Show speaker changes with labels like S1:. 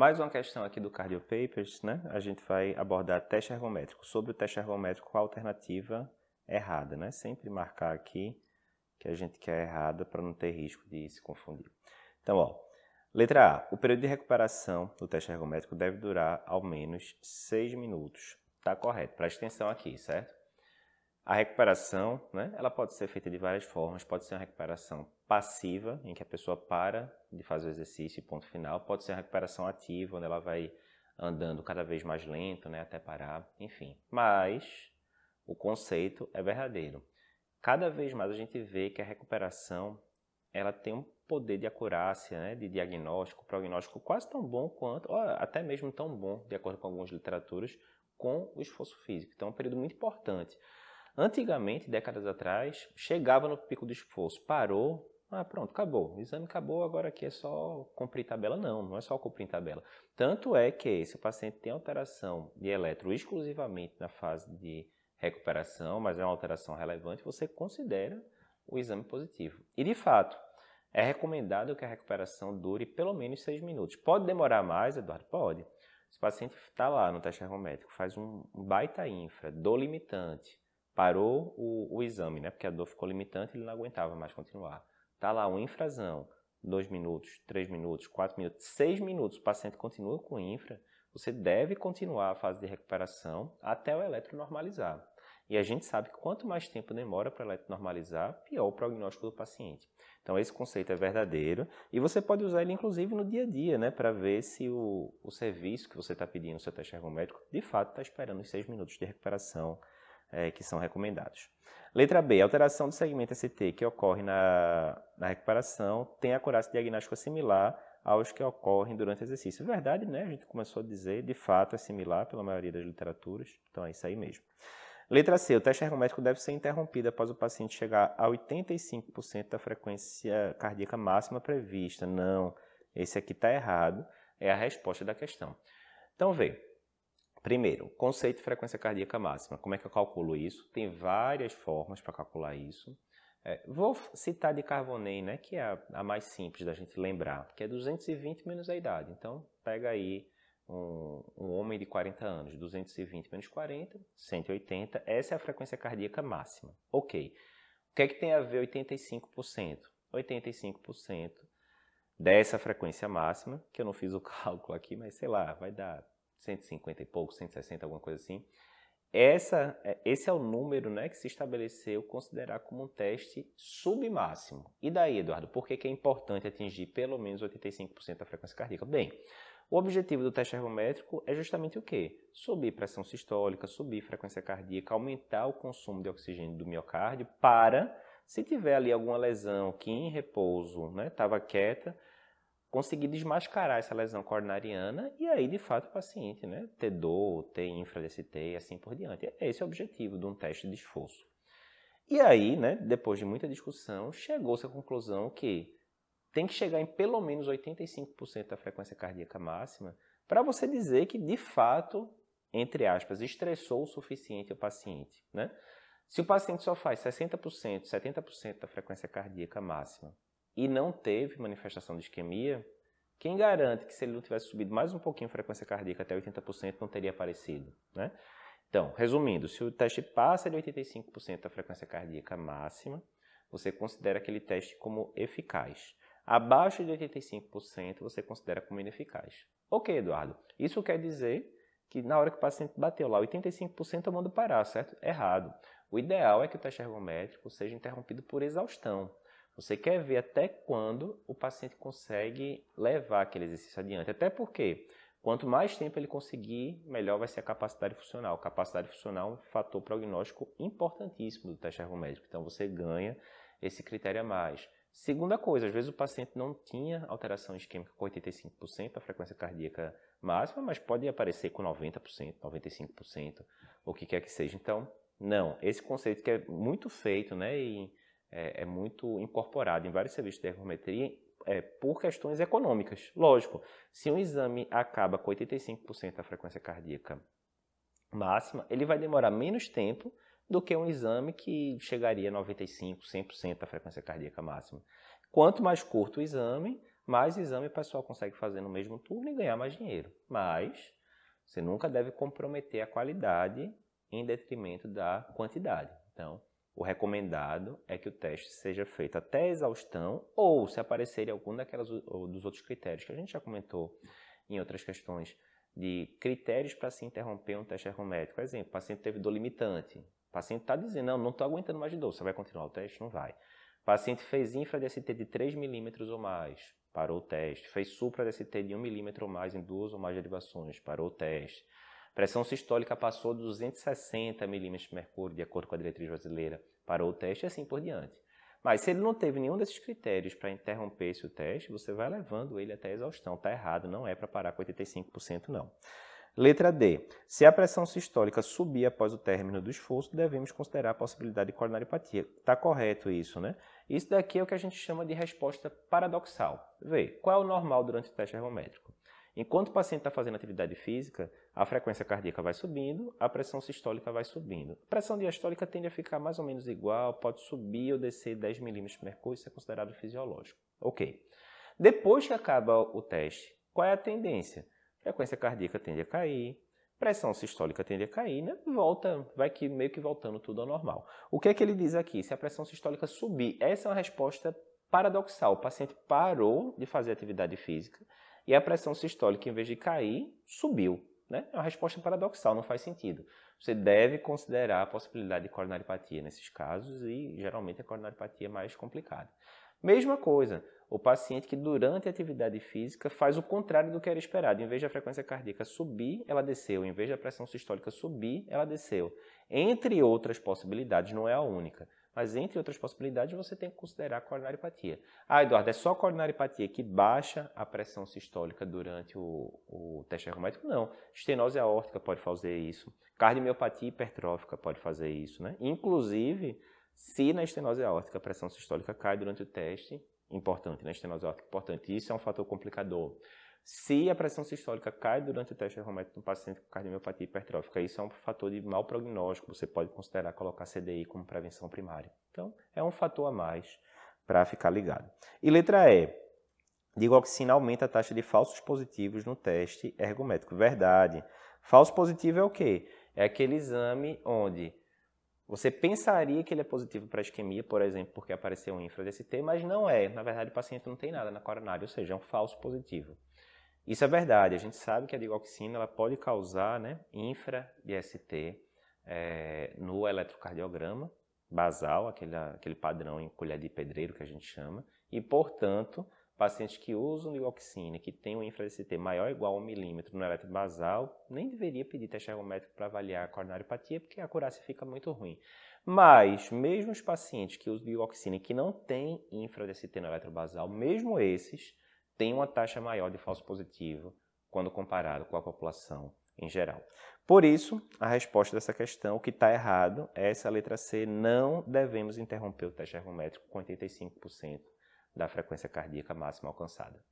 S1: Mais uma questão aqui do Cardio Papers, né? A gente vai abordar teste ergométrico. Sobre o teste ergométrico, a alternativa errada, né? Sempre marcar aqui que a gente quer errada para não ter risco de se confundir. Então, ó, letra A. O período de recuperação do teste ergométrico deve durar ao menos 6 minutos. Tá correto. Preste atenção aqui, certo? A recuperação, né, ela pode ser feita de várias formas. Pode ser uma recuperação passiva, em que a pessoa para de fazer o exercício e ponto final. Pode ser uma recuperação ativa, onde ela vai andando cada vez mais lento, né, até parar, enfim. Mas o conceito é verdadeiro. Cada vez mais a gente vê que a recuperação ela tem um poder de acurácia, né, de diagnóstico, prognóstico quase tão bom quanto, ou até mesmo tão bom, de acordo com algumas literaturas, com o esforço físico. Então é um período muito importante. Antigamente, décadas atrás, chegava no pico do esforço, parou, ah, pronto, acabou. O exame acabou, agora aqui é só cumprir tabela. Não, não é só cumprir tabela. Tanto é que se o paciente tem alteração de eletro exclusivamente na fase de recuperação, mas é uma alteração relevante, você considera o exame positivo. E de fato, é recomendado que a recuperação dure pelo menos seis minutos. Pode demorar mais, Eduardo? Pode. Se o paciente está lá no teste ergométrico, faz um baita infra, dor limitante, parou o, o, exame, né? Porque a dor ficou limitante, ele não aguentava mais continuar. Tá lá um infrazão, dois minutos, três minutos, quatro minutos, seis minutos, o paciente continua com infra, você deve continuar a fase de recuperação até o eletro normalizar. E a gente sabe que quanto mais tempo demora para ela normalizar, pior o prognóstico do paciente. Então, esse conceito é verdadeiro e você pode usar ele, inclusive, no dia a dia, né, para ver se o, o serviço que você está pedindo no seu teste ergométrico, de fato, está esperando os seis minutos de recuperação é, que são recomendados. Letra B. Alteração do segmento ST que ocorre na, na recuperação tem acurácia diagnóstica similar aos que ocorrem durante o exercício. Verdade, né? A gente começou a dizer, de fato, é similar pela maioria das literaturas. Então, é isso aí mesmo. Letra C. O teste ergométrico deve ser interrompido após o paciente chegar a 85% da frequência cardíaca máxima prevista. Não, esse aqui está errado. É a resposta da questão. Então, vê. Primeiro, conceito de frequência cardíaca máxima. Como é que eu calculo isso? Tem várias formas para calcular isso. É, vou citar de Carbonet, né, que é a, a, mais simples da gente lembrar, que é 220 menos a idade. Então, pega aí um, um, homem de 40 anos, 220 menos 40, 180, essa é a frequência cardíaca máxima. Ok. O que é que tem a ver 85%? 85% dessa frequência máxima, que eu não fiz o cálculo aqui, mas sei lá, vai dar 150 e pouco, 160, alguma coisa assim. Essa, é, esse é o número né, que se estabeleceu considerar como um teste submáximo. E daí, Eduardo, por que, que é importante atingir pelo menos 85% da frequência cardíaca? Bem, o objetivo do teste ergométrico é justamente o quê? Subir pressão sistólica, subir frequência cardíaca, aumentar o consumo de oxigênio do miocárdio para, se tiver ali alguma lesão que em repouso estava né, quieta, conseguir desmascarar essa lesão coronariana e aí, de fato, o paciente né, ter dor, ter infra-DST e assim por diante. Esse é o objetivo de um teste de esforço. E aí, né, depois de muita discussão, chegou-se à conclusão que tem que chegar em pelo menos 85% da frequência cardíaca máxima para você dizer que, de fato, entre aspas, estressou o suficiente o paciente. Né? Se o paciente só faz 60%, 70% da frequência cardíaca máxima e não teve manifestação de isquemia, quem garante que se ele não tivesse subido mais um pouquinho a frequência cardíaca até 80% não teria aparecido? Né? Então, resumindo, se o teste passa de 85% da frequência cardíaca máxima, você considera aquele teste como eficaz. Abaixo de 85% você considera como ineficaz. Ok, Eduardo. Isso quer dizer que na hora que o paciente bateu lá 85% eu mando parar, certo? Errado. O ideal é que o teste ergométrico seja interrompido por exaustão. Você quer ver até quando o paciente consegue levar aquele exercício adiante. Até porque, quanto mais tempo ele conseguir, melhor vai ser a capacidade funcional. Capacidade funcional é um fator prognóstico importantíssimo do teste ergométrico. Então, você ganha esse critério a mais. Segunda coisa, às vezes o paciente não tinha alteração isquêmica com 85% da frequência cardíaca máxima, mas pode aparecer com 90%, 95%, o que quer que seja. Então, não, esse conceito que é muito feito, né, é, é muito incorporado em vários serviços de ergometria é, por questões econômicas. Lógico, se um exame acaba com 85% da frequência cardíaca máxima, ele vai demorar menos tempo do que um exame que chegaria a 95%, 100% da frequência cardíaca máxima. Quanto mais curto o exame, mais exame o pessoal consegue fazer no mesmo turno e ganhar mais dinheiro. Mas você nunca deve comprometer a qualidade em detrimento da quantidade. Então, o recomendado é que o teste seja feito até exaustão ou se aparecerem algum daquelas dos outros critérios que a gente já comentou em outras questões de critérios para se interromper um teste ergométrico. Por exemplo, o paciente teve dor limitante. O paciente está dizendo, não, não estou aguentando mais de dor. Você vai continuar o teste? Não vai. O paciente fez infra-DST de 3 milímetros ou mais, parou o teste. Fez supra-DST de 1 milímetro ou mais em duas ou mais derivações, parou o teste. Pressão sistólica passou de 260 milímetros de mercúrio, de acordo com a diretriz brasileira, parou o teste e assim por diante. Mas se ele não teve nenhum desses critérios para interromper esse teste, você vai levando ele até a exaustão. Está errado, não é para parar com 85% não. Letra D. Se a pressão sistólica subir após o término do esforço, devemos considerar a possibilidade de coronariopatia. Está correto isso, né? Isso daqui é o que a gente chama de resposta paradoxal. Vê, qual é o normal durante o teste ergométrico? Enquanto o paciente está fazendo atividade física, a frequência cardíaca vai subindo, a pressão sistólica vai subindo. A pressão diastólica tende a ficar mais ou menos igual, pode subir ou descer 10 milímetros de mercúrio, isso é considerado fisiológico. Ok. Depois que acaba o teste, qual é a tendência? Frequência cardíaca tende a cair, pressão sistólica tende a cair, né? Volta, vai que, meio que voltando tudo ao normal. O que é que ele diz aqui? Se a pressão sistólica subir, essa é uma resposta paradoxal. O paciente parou de fazer atividade física e a pressão sistólica, em vez de cair, subiu. Né? É uma resposta paradoxal, não faz sentido. Você deve considerar a possibilidade de coronariopatia nesses casos e geralmente a coronariopatia é mais complicada. Mesma coisa, o paciente que durante a atividade física faz o contrário do que era esperado. Em vez da frequência cardíaca subir, ela desceu. Em vez da pressão sistólica subir, ela desceu. Entre outras possibilidades, não é a única. Mas entre outras possibilidades, você tem que considerar a coronariopatia. Ah, Eduardo, é só a coronariopatia que baixa a pressão sistólica durante o, o teste ergométrico? Não. Estenose aórtica pode fazer isso. Cardiomiopatia hipertrófica pode fazer isso. Né? Inclusive, se na estenose aórtica a pressão sistólica cai durante o teste, importante, na estenose aórtica, importante, isso é um fator complicador. Se a pressão sistólica cai durante o teste ergométrico no paciente com cardiomiopatia hipertrófica, isso é um fator de mau prognóstico. Você pode considerar colocar CDI como prevenção primária. Então, é um fator a mais para ficar ligado. E letra E. Digoxina aumenta a taxa de falsos positivos no teste ergométrico. Verdade. Falso positivo é o quê? É aquele exame onde você pensaria que ele é positivo para isquemia, por exemplo, porque apareceu um infra-DST, mas não é. Na verdade, o paciente não tem nada na coronária, ou seja, é um falso positivo. Isso é verdade. A gente sabe que a digoxina ela pode causar né, infra-DST é, no eletrocardiograma basal, aquele, aquele padrão em colher de pedreiro que a gente chama, e, portanto, pacientes que usam digoxina, que têm um infra-DST maior ou igual a 1 milímetro no eletro basal, nem deveria pedir teste ergométrico para avaliar a coronariopatia, porque a acurácia fica muito ruim. Mas, mesmo os pacientes que usam digoxina e que não têm infra-DST no eletro basal, mesmo esses, tem uma taxa maior de falso positivo quando comparado com a população em geral. Por isso, a resposta dessa questão, o que está errado, é essa letra C, não devemos interromper o teste ergométrico com 85% da frequência cardíaca máxima alcançada.